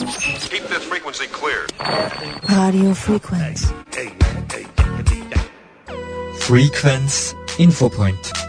Keep this frequency clear. Radio Frequenz. Frequenz Infopoint.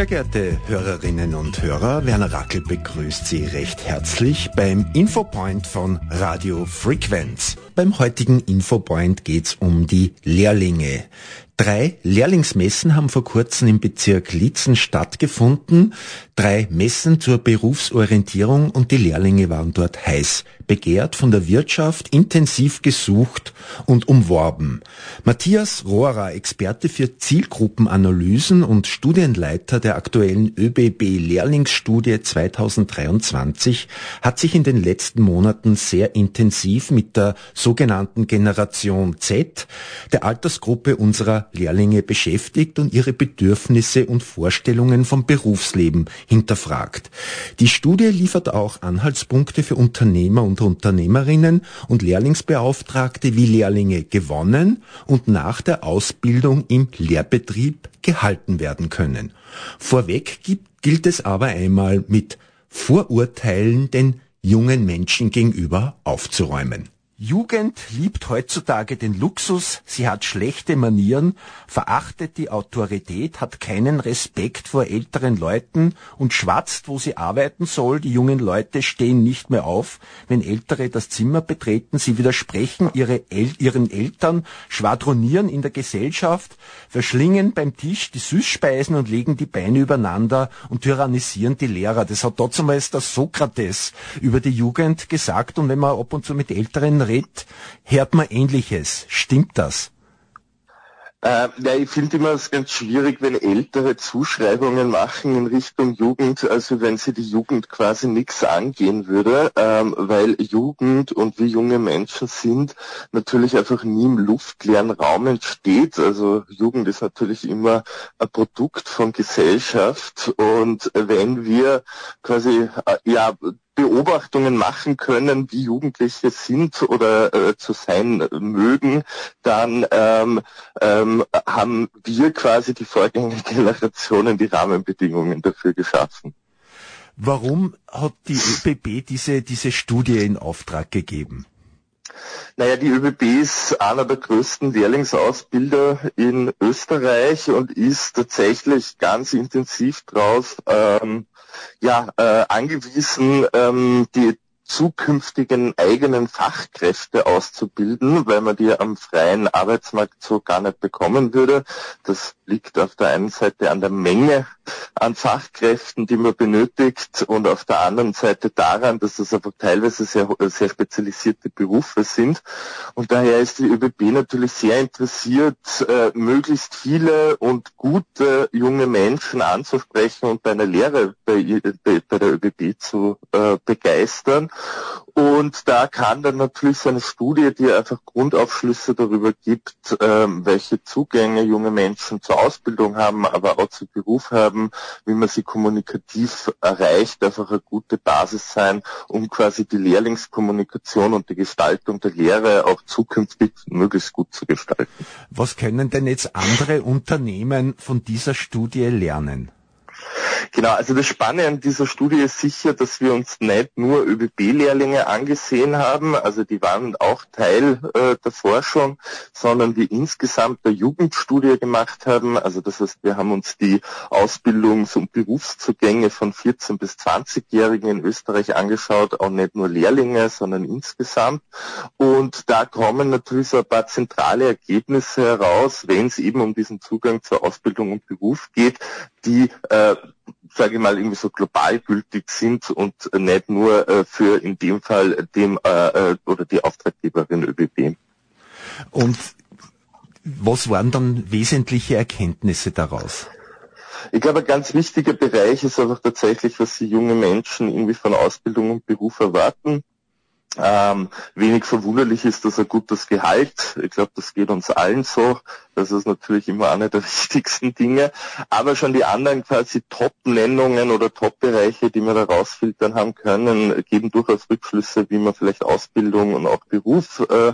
Sehr geehrte Hörerinnen und Hörer, Werner Rackel begrüßt Sie recht herzlich beim Infopoint von Radio Frequenz. Beim heutigen Infopoint geht's um die Lehrlinge. Drei Lehrlingsmessen haben vor kurzem im Bezirk Lietzen stattgefunden. Drei Messen zur Berufsorientierung und die Lehrlinge waren dort heiß begehrt, von der Wirtschaft intensiv gesucht und umworben. Matthias Rohrer, Experte für Zielgruppenanalysen und Studienleiter der aktuellen ÖBB Lehrlingsstudie 2023, hat sich in den letzten Monaten sehr intensiv mit der sogenannten Generation Z, der Altersgruppe unserer Lehrlinge beschäftigt und ihre Bedürfnisse und Vorstellungen vom Berufsleben hinterfragt. Die Studie liefert auch Anhaltspunkte für Unternehmer und Unternehmerinnen und Lehrlingsbeauftragte wie Lehrlinge gewonnen und nach der Ausbildung im Lehrbetrieb gehalten werden können. Vorweg gibt, gilt es aber einmal mit Vorurteilen den jungen Menschen gegenüber aufzuräumen. Jugend liebt heutzutage den Luxus, sie hat schlechte Manieren, verachtet die Autorität, hat keinen Respekt vor älteren Leuten und schwatzt, wo sie arbeiten soll. Die jungen Leute stehen nicht mehr auf, wenn Ältere das Zimmer betreten. Sie widersprechen ihre El ihren Eltern, schwadronieren in der Gesellschaft, verschlingen beim Tisch die Süßspeisen und legen die Beine übereinander und tyrannisieren die Lehrer. Das hat damals der Sokrates über die Jugend gesagt und wenn man ab und zu mit Älteren redet, hört man Ähnliches. Stimmt das? Äh, ja, ich finde immer es ganz schwierig, wenn Ältere Zuschreibungen machen in Richtung Jugend, also wenn sie die Jugend quasi nichts angehen würde, ähm, weil Jugend und wie junge Menschen sind natürlich einfach nie im luftleeren Raum entsteht. Also Jugend ist natürlich immer ein Produkt von Gesellschaft und wenn wir quasi äh, ja Beobachtungen machen können, wie Jugendliche sind oder äh, zu sein mögen, dann ähm, ähm, haben wir quasi die Vorgängergenerationen die Rahmenbedingungen dafür geschaffen. Warum hat die ÖBB diese, diese Studie in Auftrag gegeben? Naja, die ÖBB ist einer der größten Lehrlingsausbilder in Österreich und ist tatsächlich ganz intensiv drauf, ähm, ja, äh, angewiesen, ähm, die zukünftigen eigenen Fachkräfte auszubilden, weil man die am freien Arbeitsmarkt so gar nicht bekommen würde. Das liegt auf der einen Seite an der Menge an Fachkräften, die man benötigt und auf der anderen Seite daran, dass das einfach teilweise sehr, sehr spezialisierte Berufe sind. Und daher ist die ÖBB natürlich sehr interessiert, äh, möglichst viele und gute junge Menschen anzusprechen und bei einer Lehre bei, bei, bei der ÖBB zu äh, begeistern. Und da kann dann natürlich so eine Studie, die einfach Grundaufschlüsse darüber gibt, ähm, welche Zugänge junge Menschen zur Ausbildung haben, aber auch zu Beruf haben, wie man sie kommunikativ erreicht, einfach eine gute Basis sein, um quasi die Lehrlingskommunikation und die Gestaltung der Lehre auch zukünftig möglichst gut zu gestalten. Was können denn jetzt andere Unternehmen von dieser Studie lernen? Genau, also das Spannende an dieser Studie ist sicher, dass wir uns nicht nur ÖBB-Lehrlinge angesehen haben, also die waren auch Teil äh, der Forschung, sondern wir insgesamt eine Jugendstudie gemacht haben. Also das heißt, wir haben uns die Ausbildungs- und Berufszugänge von 14 bis 20-Jährigen in Österreich angeschaut, auch nicht nur Lehrlinge, sondern insgesamt. Und da kommen natürlich so ein paar zentrale Ergebnisse heraus, wenn es eben um diesen Zugang zur Ausbildung und Beruf geht, die äh, sage ich mal, irgendwie so global gültig sind und nicht nur äh, für in dem Fall dem äh, äh oder die Auftraggeberin ÖBB. Und was waren dann wesentliche Erkenntnisse daraus? Ich glaube, ein ganz wichtiger Bereich ist einfach tatsächlich, was die junge Menschen irgendwie von Ausbildung und Beruf erwarten. Ähm, wenig verwunderlich ist, dass ein gutes Gehalt, ich glaube, das geht uns allen so, das ist natürlich immer eine der wichtigsten Dinge, aber schon die anderen quasi Top-Nennungen oder Top-Bereiche, die wir da rausfiltern haben können, geben durchaus Rückschlüsse, wie man vielleicht Ausbildung und auch Beruf äh,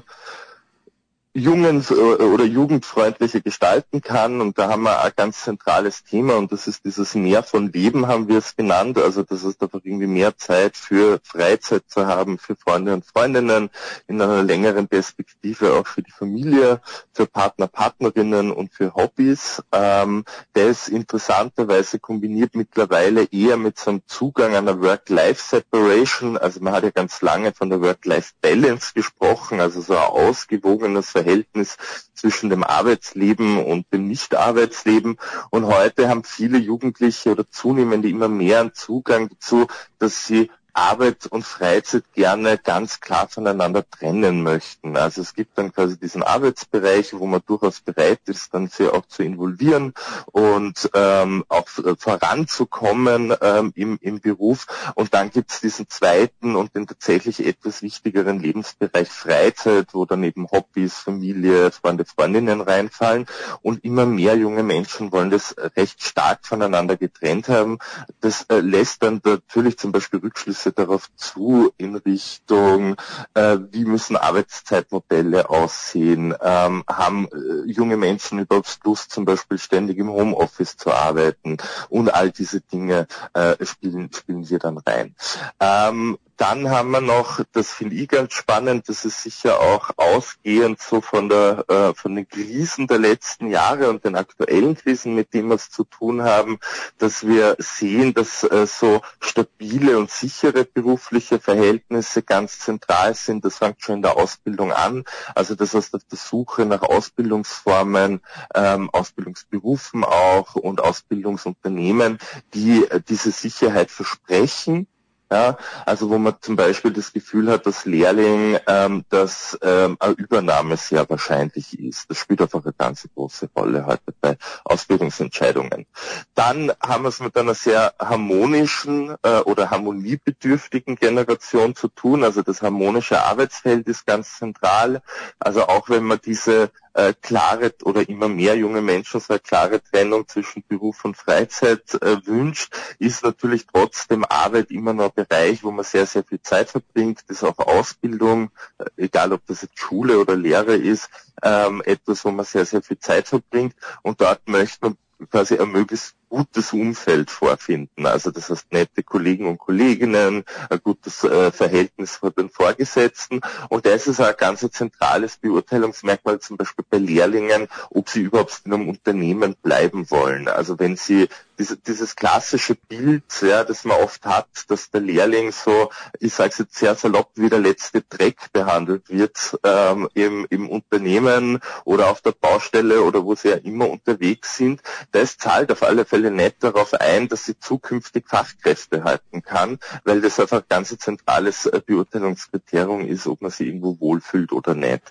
jungen äh, oder jugendfreundlicher gestalten kann. Und da haben wir ein ganz zentrales Thema und das ist dieses Mehr von Leben, haben wir es genannt. Also das ist einfach irgendwie mehr Zeit für Freizeit zu haben, für Freunde und Freundinnen, in einer längeren Perspektive auch für die Familie, für Partner, Partnerinnen und für Hobbys. Ähm, der ist interessanterweise kombiniert mittlerweile eher mit so einem Zugang einer Work-Life-Separation. Also man hat ja ganz lange von der Work-Life-Balance gesprochen, also so ein ausgewogenes Verhältnis Verhältnis zwischen dem Arbeitsleben und dem Nicht-Arbeitsleben. Und heute haben viele Jugendliche oder zunehmende immer mehr einen Zugang dazu, dass sie Arbeit und Freizeit gerne ganz klar voneinander trennen möchten. Also es gibt dann quasi diesen Arbeitsbereich, wo man durchaus bereit ist, dann sehr auch zu involvieren und ähm, auch voranzukommen ähm, im, im Beruf. Und dann gibt es diesen zweiten und den tatsächlich etwas wichtigeren Lebensbereich Freizeit, wo dann eben Hobbys, Familie, Freunde, Freundinnen reinfallen. Und immer mehr junge Menschen wollen das recht stark voneinander getrennt haben. Das äh, lässt dann natürlich zum Beispiel Rückschlüsse Hinweise darauf zu in Richtung, äh, wie müssen Arbeitszeitmodelle aussehen, ähm, haben äh, junge Menschen überhaupt Lust, zum Beispiel ständig im Homeoffice zu arbeiten und all diese Dinge äh, spielen, spielen hier dann rein. Ähm, dann haben wir noch, das finde ich ganz spannend, das ist sicher auch ausgehend so von der äh, von den Krisen der letzten Jahre und den aktuellen Krisen, mit denen wir es zu tun haben, dass wir sehen, dass äh, so stabile und sichere berufliche Verhältnisse ganz zentral sind. Das fängt schon in der Ausbildung an. Also das heißt auf der Suche nach Ausbildungsformen, ähm, Ausbildungsberufen auch und Ausbildungsunternehmen, die äh, diese Sicherheit versprechen ja, also wo man zum Beispiel das Gefühl hat, dass Lehrling, ähm, dass ähm, eine Übernahme sehr wahrscheinlich ist. Das spielt einfach eine ganz große Rolle heute bei Ausbildungsentscheidungen. Dann haben wir es mit einer sehr harmonischen äh, oder harmoniebedürftigen Generation zu tun. Also das harmonische Arbeitsfeld ist ganz zentral. Also auch wenn man diese äh, klare oder immer mehr junge Menschen so eine klare Trennung zwischen Beruf und Freizeit äh, wünscht, ist natürlich trotzdem Arbeit immer noch ein Bereich, wo man sehr, sehr viel Zeit verbringt. Das ist auch Ausbildung, äh, egal ob das jetzt Schule oder Lehre ist, ähm, etwas, wo man sehr, sehr viel Zeit verbringt. Und dort möchte man quasi ein möglichst gutes Umfeld vorfinden. Also das heißt nette Kollegen und Kolleginnen, ein gutes äh, Verhältnis vor den Vorgesetzten. Und das ist ein ganz zentrales Beurteilungsmerkmal zum Beispiel bei Lehrlingen, ob sie überhaupt in einem Unternehmen bleiben wollen. Also wenn sie diese, dieses klassische Bild, ja, das man oft hat, dass der Lehrling so, ich sage es jetzt sehr salopp, wie der letzte Dreck behandelt wird ähm, im, im Unternehmen oder auf der Baustelle oder wo sie ja immer unterwegs sind, das zahlt auf alle Fälle Fälle nicht darauf ein, dass sie zukünftig Fachkräfte halten kann, weil das einfach ein ganz zentrales äh, Beurteilungskriterium ist, ob man sich irgendwo wohlfühlt oder nicht.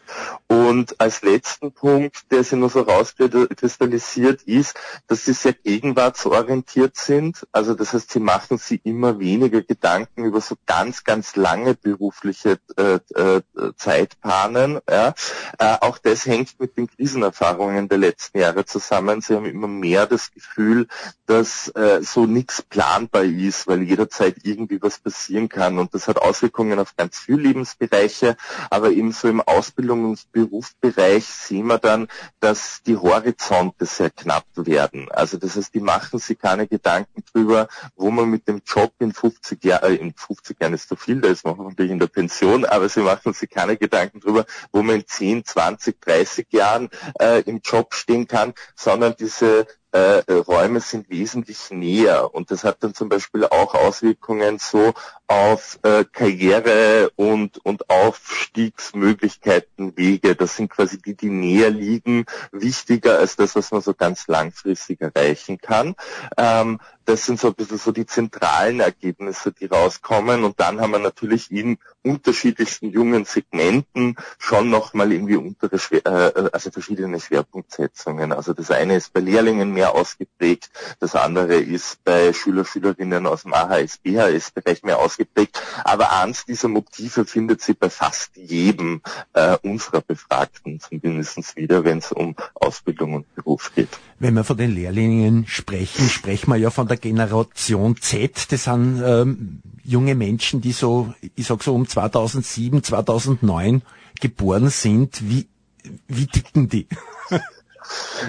Und als letzten Punkt, der sich nur so rauskristallisiert, ist, dass sie sehr gegenwartsorientiert sind. Also das heißt, sie machen sich immer weniger Gedanken über so ganz, ganz lange berufliche äh, äh, Zeitbahnen. Ja. Äh, auch das hängt mit den Krisenerfahrungen der letzten Jahre zusammen. Sie haben immer mehr das Gefühl, dass äh, so nichts planbar ist, weil jederzeit irgendwie was passieren kann. Und das hat Auswirkungen auf ganz viele Lebensbereiche, aber ebenso im Ausbildung- und Berufsbereich sehen wir dann, dass die Horizonte sehr knapp werden. Also das heißt, die machen sich keine Gedanken drüber, wo man mit dem Job in 50 Jahren, äh, in 50 Jahren ist zu viel, da ist man natürlich in der Pension, aber sie machen sich keine Gedanken drüber, wo man in 10, 20, 30 Jahren äh, im Job stehen kann, sondern diese äh, Räume sind wesentlich näher und das hat dann zum Beispiel auch Auswirkungen so auf äh, Karriere und, und Aufstiegsmöglichkeiten, Wege. Das sind quasi die, die näher liegen, wichtiger als das, was man so ganz langfristig erreichen kann. Ähm, das sind so ein bisschen so die zentralen Ergebnisse, die rauskommen. Und dann haben wir natürlich in unterschiedlichsten jungen Segmenten schon nochmal irgendwie untere, äh, also verschiedene Schwerpunktsetzungen. Also das eine ist bei Lehrlingen mehr ausgeprägt, das andere ist bei Schüler, Schülerinnen aus dem AHS, BHS-Bereich mehr ausgeprägt. Aber eins dieser Motive findet sie bei fast jedem äh, unserer Befragten zumindest wieder, wenn es um Ausbildung und Beruf geht. Wenn wir von den Lehrlingen sprechen, sprechen wir ja von der Generation Z. Das sind ähm, junge Menschen, die so, ich sag so um 2007, 2009 geboren sind. Wie, wie ticken die?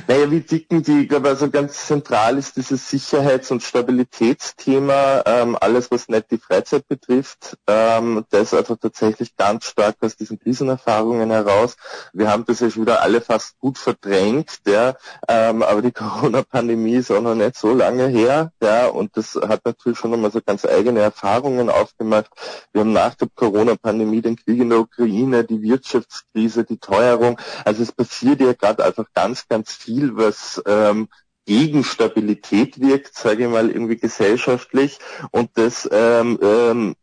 Naja, wie dicken die? Glaube, also ganz zentral ist dieses Sicherheits- und Stabilitätsthema, ähm, alles was nicht die Freizeit betrifft, ähm, das einfach tatsächlich ganz stark aus diesen Krisenerfahrungen heraus. Wir haben das ja schon wieder alle fast gut verdrängt, ja, ähm, aber die Corona-Pandemie ist auch noch nicht so lange her, ja, und das hat natürlich schon nochmal so ganz eigene Erfahrungen aufgemacht. Wir haben nach der Corona-Pandemie den Krieg in der Ukraine, die Wirtschaftskrise, die Teuerung. Also es passiert ja gerade einfach ganz ganz, viel, was ähm, gegen Stabilität wirkt, sage ich mal, irgendwie gesellschaftlich. Und das ähm, ähm,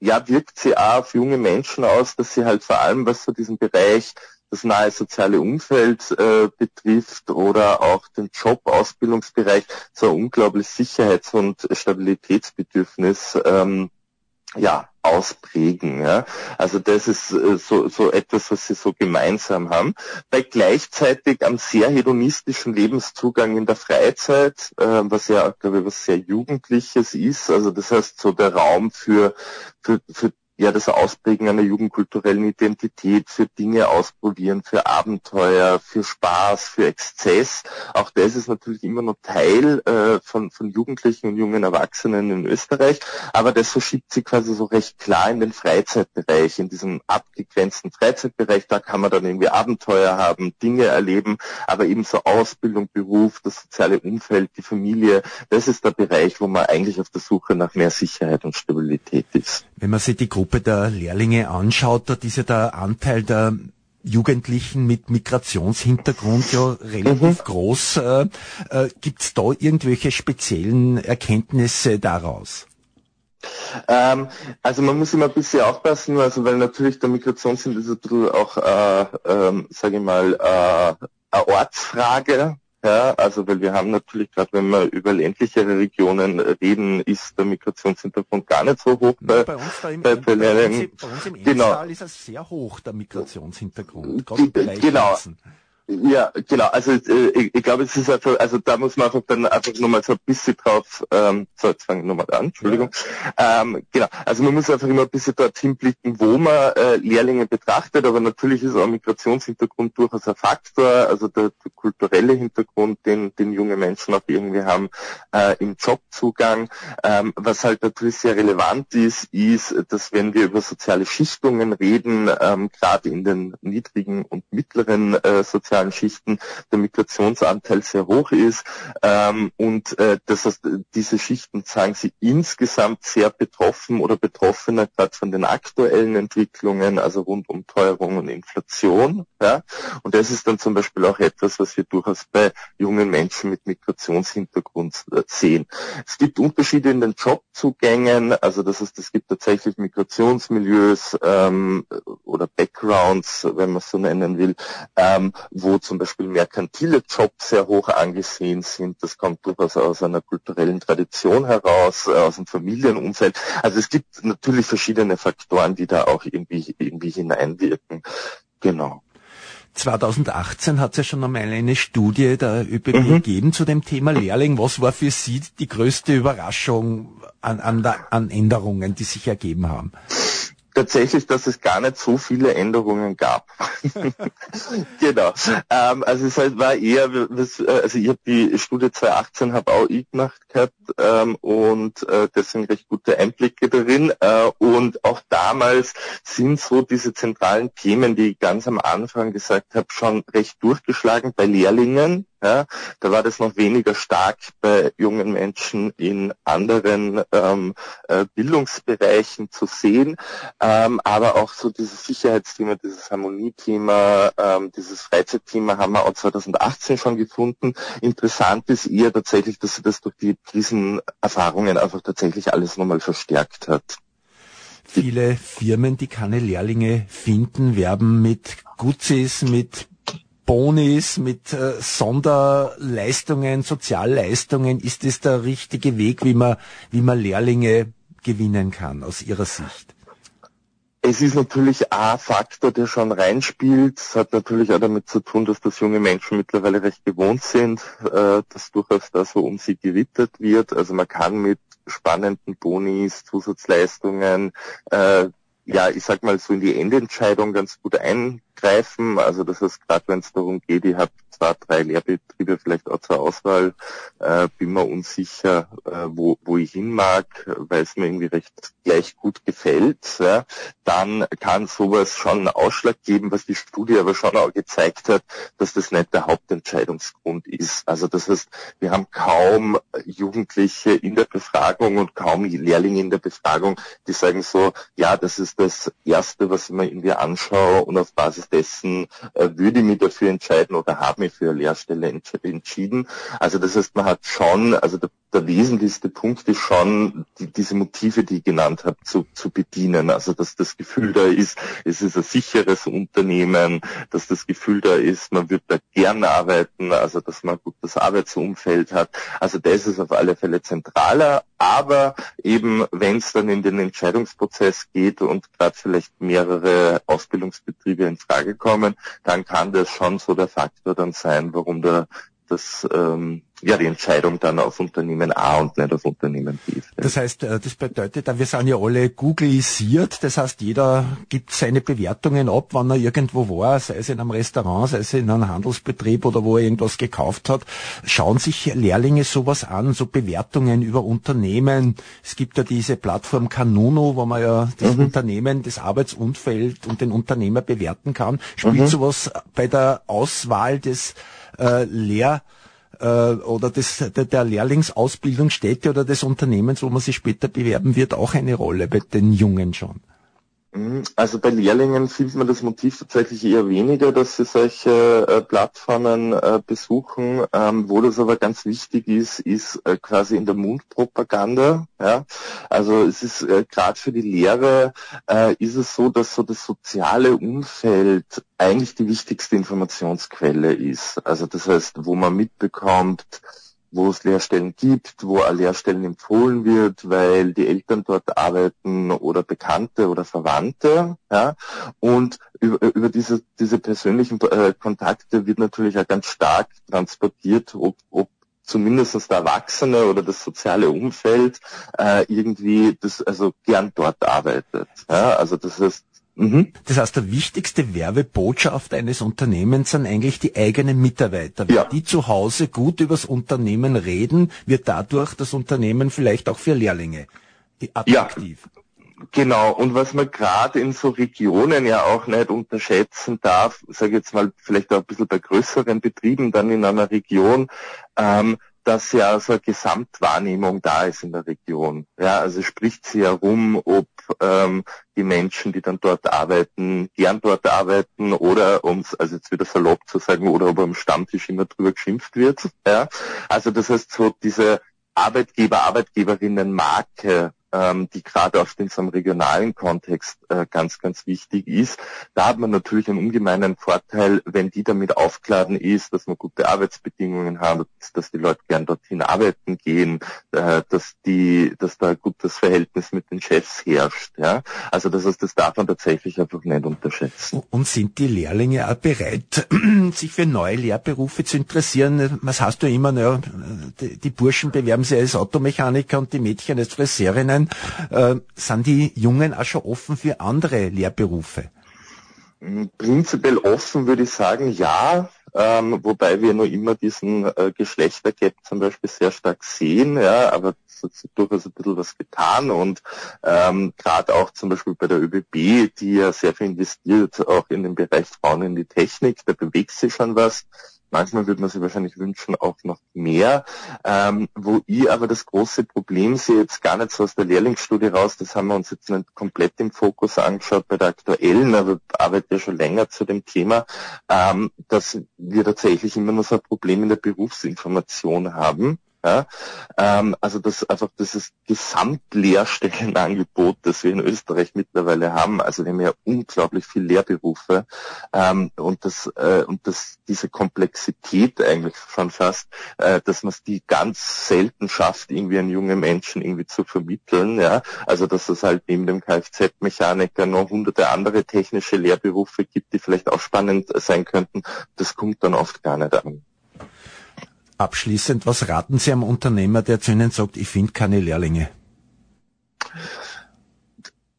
ja, wirkt sie auch auf junge Menschen aus, dass sie halt vor allem, was so diesen Bereich das nahe soziale Umfeld äh, betrifft oder auch den Job, Ausbildungsbereich, so ein unglaubliches Sicherheits- und Stabilitätsbedürfnis ähm, ja, ausprägen. Ja. Also das ist äh, so, so etwas, was sie so gemeinsam haben. Bei gleichzeitig einem sehr hedonistischen Lebenszugang in der Freizeit, äh, was ja, glaube ich, was sehr Jugendliches ist. Also das heißt so der Raum für, für, für ja das Ausprägen einer jugendkulturellen Identität, für Dinge ausprobieren, für Abenteuer, für Spaß, für Exzess. Auch das ist natürlich immer noch Teil äh, von, von Jugendlichen und jungen Erwachsenen in Österreich, aber das verschiebt sich quasi so recht klar in den Freizeitbereich, in diesem abgegrenzten Freizeitbereich. Da kann man dann irgendwie Abenteuer haben, Dinge erleben, aber eben so Ausbildung, Beruf, das soziale Umfeld, die Familie, das ist der Bereich, wo man eigentlich auf der Suche nach mehr Sicherheit und Stabilität ist. Wenn man sich die Gruppe der Lehrlinge anschaut, dort ist ja der Anteil der Jugendlichen mit Migrationshintergrund ja relativ mhm. groß. Äh, äh, Gibt es da irgendwelche speziellen Erkenntnisse daraus? Ähm, also man muss immer ein bisschen aufpassen, also weil natürlich der Migrationshintergrund auch, äh, ähm, sage ich mal, äh, eine Ortsfrage ja, also weil wir haben natürlich gerade, wenn wir über ländlichere Regionen reden, ist der Migrationshintergrund gar nicht so hoch. Bei, bei uns da im, bei, bei, bei uns, im genau. ist er sehr hoch, der Migrationshintergrund. Genau. Ja, genau. Also äh, ich, ich glaube, es ist einfach, also da muss man einfach dann einfach nochmal so ein bisschen drauf, ähm, so jetzt fange ich nochmal an, Entschuldigung. Ja. Ähm, genau, also man muss einfach immer ein bisschen dorthin blicken, wo man äh, Lehrlinge betrachtet, aber natürlich ist auch Migrationshintergrund durchaus ein Faktor, also der, der kulturelle Hintergrund, den, den junge Menschen auch irgendwie haben äh, im Jobzugang. Ähm, was halt natürlich sehr relevant ist, ist, dass wenn wir über soziale Schichtungen reden, ähm, gerade in den niedrigen und mittleren äh, sozialen sozialen Schichten der Migrationsanteil sehr hoch ist ähm, und äh, das heißt, diese Schichten sagen sie insgesamt sehr betroffen oder betroffener gerade von den aktuellen Entwicklungen, also rund um Teuerung und Inflation. Ja? Und das ist dann zum Beispiel auch etwas, was wir durchaus bei jungen Menschen mit Migrationshintergrund äh, sehen. Es gibt Unterschiede in den Jobzugängen, also das heißt, es gibt tatsächlich Migrationsmilieus ähm, oder Backgrounds, wenn man es so nennen will, ähm, wo zum Beispiel merkantile Jobs sehr hoch angesehen sind. Das kommt durchaus aus einer kulturellen Tradition heraus, äh, aus dem Familienumfeld. Also es gibt natürlich verschiedene Faktoren, die da auch irgendwie, irgendwie hineinwirken. Genau. 2018 hat es ja schon einmal eine Studie der ÖBB mhm. gegeben zu dem Thema Lehrling. Was war für Sie die größte Überraschung an, an, an Änderungen, die sich ergeben haben? Tatsächlich, dass es gar nicht so viele Änderungen gab. genau. Ähm, also es halt war eher, also ich habe die Studie 2018 habe auch ich gemacht gehabt ähm, und äh, deswegen recht gute Einblicke darin. Äh, und auch damals sind so diese zentralen Themen, die ich ganz am Anfang gesagt habe, schon recht durchgeschlagen bei Lehrlingen. Ja, da war das noch weniger stark bei jungen Menschen in anderen ähm, äh, Bildungsbereichen zu sehen, ähm, aber auch so dieses Sicherheitsthema, dieses Harmoniethema, ähm, dieses Freizeitthema haben wir auch 2018 schon gefunden. Interessant ist eher tatsächlich, dass sich das durch die Krisenerfahrungen einfach tatsächlich alles nochmal verstärkt hat. Viele Firmen, die keine Lehrlinge finden, werben mit Guzis, mit Bonis, mit äh, Sonderleistungen, Sozialleistungen. Ist das der richtige Weg, wie man, wie man Lehrlinge gewinnen kann, aus Ihrer Sicht? Es ist natürlich ein Faktor, der schon reinspielt. Es hat natürlich auch damit zu tun, dass das junge Menschen mittlerweile recht gewohnt sind, äh, dass durchaus da so um sie gewittert wird. Also man kann mit spannenden Bonis, Zusatzleistungen, äh, ja, ich sag mal so in die Endentscheidung ganz gut eingreifen. Also das heißt, gerade wenn es darum geht, ich habe zwei, drei Lehrbetriebe vielleicht auch zur Auswahl, äh, bin mir unsicher, äh, wo, wo ich hin mag, weil es mir irgendwie recht gleich gut gefällt, ja, dann kann sowas schon einen Ausschlag geben, was die Studie aber schon auch gezeigt hat, dass das nicht der Hauptentscheidungsgrund ist. Also das heißt, wir haben kaum Jugendliche in der Befragung und kaum Lehrlinge in der Befragung, die sagen so, ja, das ist das Erste, was ich mir irgendwie anschaue und auf Basis dessen äh, würde ich mich dafür entscheiden oder habe mich für eine Lehrstelle entsch entschieden. Also das heißt, man hat schon, also der, der wesentlichste Punkt ist schon, die, diese Motive, die ich genannt habe, zu, zu bedienen. Also dass das Gefühl da ist, es ist ein sicheres Unternehmen, dass das Gefühl da ist, man wird da gern arbeiten, also dass man ein gutes Arbeitsumfeld hat. Also das ist auf alle Fälle zentraler, aber eben wenn es dann in den Entscheidungsprozess geht und gerade vielleicht mehrere Ausbildungsbetriebe in Frage kommen, dann kann das schon so der Faktor dann sein, warum der das ähm, ja die Entscheidung dann auf Unternehmen A und nicht auf Unternehmen B. Das heißt, äh, das bedeutet, wir sind ja alle Googlisiert, das heißt, jeder gibt seine Bewertungen ab, wann er irgendwo war, sei es in einem Restaurant, sei es in einem Handelsbetrieb oder wo er irgendwas gekauft hat. Schauen sich Lehrlinge sowas an, so Bewertungen über Unternehmen. Es gibt ja diese Plattform Kanuno, wo man ja das mhm. Unternehmen, das Arbeitsumfeld und den Unternehmer bewerten kann. Spielt mhm. sowas bei der Auswahl des äh, Lehr äh, oder des, der, der Lehrlingsausbildungsstätte oder des Unternehmens, wo man sich später bewerben wird, auch eine Rolle bei den Jungen schon? Mhm. Also bei Lehrlingen findet man das Motiv tatsächlich eher weniger, dass sie solche äh, Plattformen äh, besuchen. Ähm, wo das aber ganz wichtig ist, ist äh, quasi in der Mundpropaganda. Ja? Also es ist äh, gerade für die Lehre äh, ist es so, dass so das soziale Umfeld eigentlich die wichtigste Informationsquelle ist. Also das heißt, wo man mitbekommt, wo es Lehrstellen gibt, wo Lehrstellen empfohlen wird, weil die Eltern dort arbeiten oder Bekannte oder Verwandte. Ja? Und über, über diese, diese persönlichen äh, Kontakte wird natürlich auch ganz stark transportiert, ob, ob zumindest der Erwachsene oder das soziale Umfeld äh, irgendwie das also gern dort arbeitet. Ja? Also das heißt, Mhm. Das heißt, der wichtigste Werbebotschaft eines Unternehmens sind eigentlich die eigenen Mitarbeiter. Wenn ja. die zu Hause gut übers Unternehmen reden, wird dadurch das Unternehmen vielleicht auch für Lehrlinge attraktiv. Ja. Genau, und was man gerade in so Regionen ja auch nicht unterschätzen darf, sage jetzt mal vielleicht auch ein bisschen bei größeren Betrieben dann in einer Region, ähm, dass ja so eine Gesamtwahrnehmung da ist in der Region. Ja, also spricht sie herum, ob ähm, die Menschen, die dann dort arbeiten, gern dort arbeiten oder um also jetzt wieder salopp zu sagen, oder ob am Stammtisch immer drüber geschimpft wird. Ja, also das heißt so diese Arbeitgeber, Arbeitgeberinnen Marke ähm, die gerade auch in so einem regionalen Kontext äh, ganz, ganz wichtig ist. Da hat man natürlich einen ungemeinen Vorteil, wenn die damit aufgeladen ist, dass man gute Arbeitsbedingungen hat, dass die Leute gern dorthin arbeiten gehen, äh, dass die, dass da ein gutes Verhältnis mit den Chefs herrscht. Ja? Also das heißt, das darf man tatsächlich einfach nicht unterschätzen. Und sind die Lehrlinge auch bereit, sich für neue Lehrberufe zu interessieren? Was hast du immer? Ja, die, die Burschen bewerben sich als Automechaniker und die Mädchen als Friseurinnen sein, äh, sind die Jungen auch schon offen für andere Lehrberufe? Hm, prinzipiell offen würde ich sagen, ja. Ähm, wobei wir nur immer diesen äh, Geschlechtergap zum Beispiel sehr stark sehen, ja, aber es hat sich durchaus ein bisschen was getan und ähm, gerade auch zum Beispiel bei der ÖBB, die ja sehr viel investiert, auch in den Bereich Frauen in die Technik, da bewegt sich schon was. Manchmal würde man sich wahrscheinlich wünschen, auch noch mehr. Ähm, wo ich aber das große Problem sehe, jetzt gar nicht so aus der Lehrlingsstudie raus, das haben wir uns jetzt nicht komplett im Fokus angeschaut bei der aktuellen, aber arbeite ja schon länger zu dem Thema, ähm, dass wir tatsächlich immer noch so ein Problem in der Berufsinformation haben. Ja? Ähm, also das einfach dieses Gesamtlehrstellenangebot, das wir in Österreich mittlerweile haben. Also wir haben ja unglaublich viele Lehrberufe ähm, und das äh, und das diese Komplexität eigentlich schon fast, äh, dass man es die ganz selten schafft, irgendwie einen jungen Menschen irgendwie zu vermitteln. Ja? Also dass es halt neben dem Kfz-Mechaniker noch hunderte andere technische Lehrberufe gibt, die vielleicht auch spannend sein könnten. Das kommt dann oft gar nicht an. Abschließend, was raten Sie einem Unternehmer, der zu Ihnen sagt, ich finde keine Lehrlinge?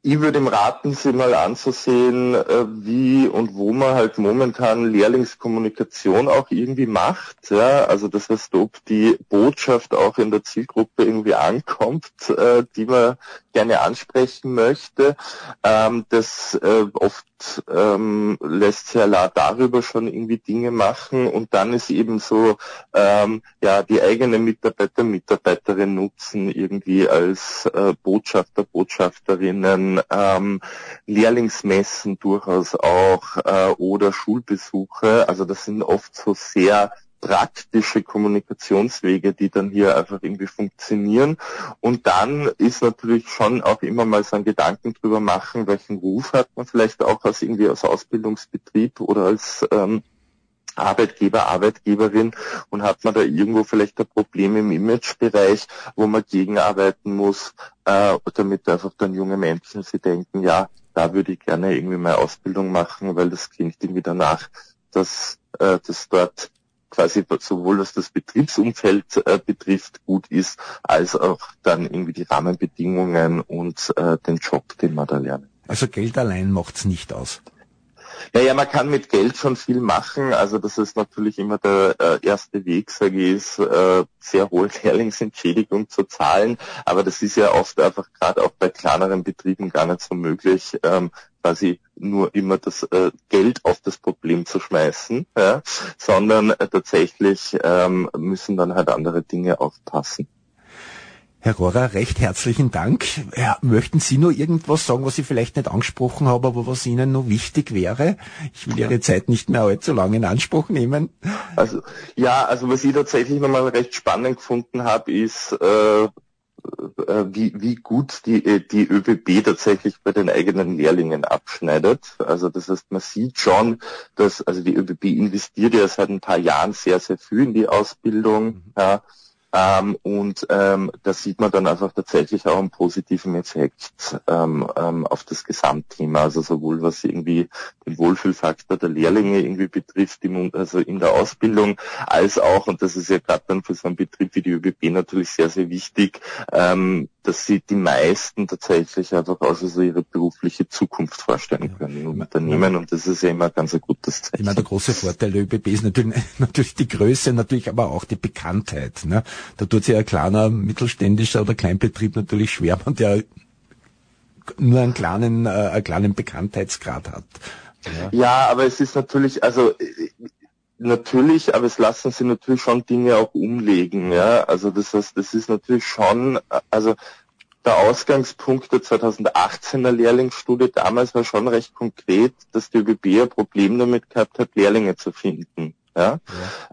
Ich würde ihm raten, sie mal anzusehen, äh, wie und wo man halt momentan Lehrlingskommunikation auch irgendwie macht. Ja, also das heißt, ob die Botschaft auch in der Zielgruppe irgendwie ankommt, äh, die man gerne ansprechen möchte. Ähm, das äh, oft ähm, lässt sich ja darüber schon irgendwie Dinge machen und dann ist eben so, ähm, ja, die eigene Mitarbeiter, Mitarbeiterin nutzen irgendwie als äh, Botschafter, Botschafterinnen, ähm, Lehrlingsmessen durchaus auch äh, oder Schulbesuche. Also das sind oft so sehr praktische Kommunikationswege, die dann hier einfach irgendwie funktionieren. Und dann ist natürlich schon auch immer mal so ein Gedanken drüber machen, welchen Ruf hat man vielleicht auch als irgendwie als Ausbildungsbetrieb oder als ähm, Arbeitgeber, Arbeitgeberin und hat man da irgendwo vielleicht ein Problem im Imagebereich, wo man gegenarbeiten muss, äh, damit einfach dann junge Menschen sie denken, ja, da würde ich gerne irgendwie meine Ausbildung machen, weil das klingt irgendwie danach, dass äh, das dort quasi sowohl was das Betriebsumfeld äh, betrifft gut ist, als auch dann irgendwie die Rahmenbedingungen und äh, den Job, den man da lernt. Also Geld allein macht's nicht aus. Naja, man kann mit Geld schon viel machen. Also das ist natürlich immer der äh, erste Weg, sage ich, ist, äh, sehr hohe Lehrlingsentschädigung zu zahlen. Aber das ist ja oft einfach gerade auch bei kleineren Betrieben gar nicht so möglich, ähm, quasi nur immer das äh, Geld auf das Problem zu schmeißen, ja, sondern äh, tatsächlich ähm, müssen dann halt andere Dinge aufpassen. Herr Rohrer, recht herzlichen Dank. Ja, möchten Sie nur irgendwas sagen, was ich vielleicht nicht angesprochen habe, aber was Ihnen noch wichtig wäre? Ich will Ihre Zeit nicht mehr allzu lange in Anspruch nehmen. Also ja, also was ich tatsächlich nochmal recht spannend gefunden habe, ist äh, äh, wie, wie gut die, äh, die ÖBB tatsächlich bei den eigenen Lehrlingen abschneidet. Also das heißt, man sieht schon, dass also die ÖBB investiert ja seit ein paar Jahren sehr, sehr viel in die Ausbildung. Mhm. Ja. Ähm, und ähm, da sieht man dann einfach tatsächlich auch einen positiven Effekt ähm, ähm, auf das Gesamtthema, also sowohl was irgendwie den Wohlfühlfaktor der Lehrlinge irgendwie betrifft, im, also in der Ausbildung, als auch, und das ist ja gerade dann für so einen Betrieb wie die ÖBB natürlich sehr, sehr wichtig, ähm, dass sie die meisten tatsächlich einfach auch so ihre berufliche Zukunft vorstellen können im Unternehmen und das ist ja immer ganz ein gutes Zeichen. Ich meine, der große Vorteil der ÖBB ist natürlich, natürlich die Größe, natürlich aber auch die Bekanntheit. Ne? Da tut sich ein kleiner mittelständischer oder Kleinbetrieb natürlich schwer, wenn der nur einen kleinen, äh, einen kleinen Bekanntheitsgrad hat. Ja. ja, aber es ist natürlich, also natürlich, aber es lassen sie natürlich schon Dinge auch umlegen, ja. Also das heißt, das ist natürlich schon, also der Ausgangspunkt der 2018er Lehrlingsstudie damals war schon recht konkret, dass die ÖBB ein Problem damit gehabt hat, Lehrlinge zu finden. Ja?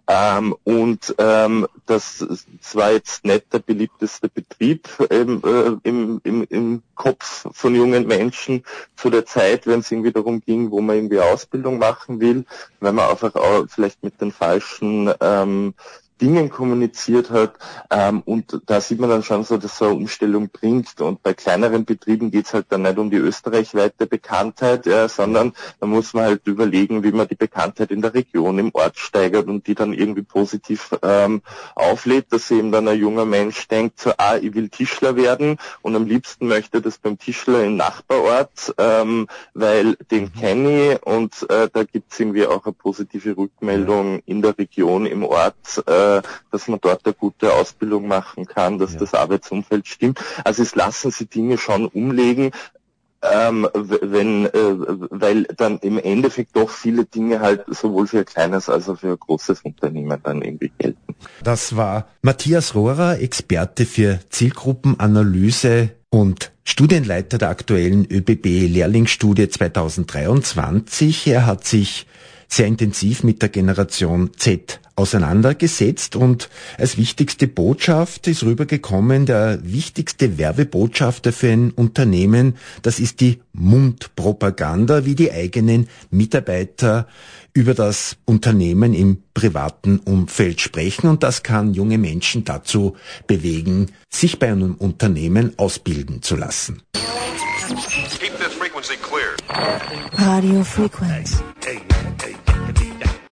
ja. Ähm, und ähm, das, war jetzt nicht der beliebteste Betrieb ähm, äh, im, im, im Kopf von jungen Menschen zu der Zeit, wenn es irgendwie darum ging, wo man irgendwie Ausbildung machen will, weil man einfach auch vielleicht mit den falschen ähm, Dingen kommuniziert hat. Ähm, und da sieht man dann schon so, dass so eine Umstellung bringt. Und bei kleineren Betrieben geht's halt dann nicht um die österreichweite Bekanntheit, ja, sondern da muss man halt überlegen, wie man die Bekanntheit in der Region, im Ort steigert und die dann irgendwie positiv ähm, auflädt, dass eben dann ein junger Mensch denkt, so, ah, ich will Tischler werden und am liebsten möchte das beim Tischler im Nachbarort, ähm, weil den mhm. kenne ich und äh, da gibt's irgendwie auch eine positive Rückmeldung in der Region, im Ort, äh, äh, dass man dort eine gute Ausbildung machen kann, dass ja. das Arbeitsumfeld stimmt. Also es lassen sich Dinge schon umlegen. Ähm, wenn, äh, weil dann im Endeffekt doch viele Dinge halt sowohl für ein kleines als auch für ein großes Unternehmen dann irgendwie gelten. Das war Matthias Rohrer, Experte für Zielgruppenanalyse und Studienleiter der aktuellen ÖBB Lehrlingsstudie 2023. Er hat sich sehr intensiv mit der Generation Z auseinandergesetzt und als wichtigste Botschaft ist rübergekommen, der wichtigste Werbebotschafter für ein Unternehmen, das ist die Mundpropaganda, wie die eigenen Mitarbeiter über das Unternehmen im privaten Umfeld sprechen und das kann junge Menschen dazu bewegen, sich bei einem Unternehmen ausbilden zu lassen. Keep this frequency clear. Radio Frequenz. Hey,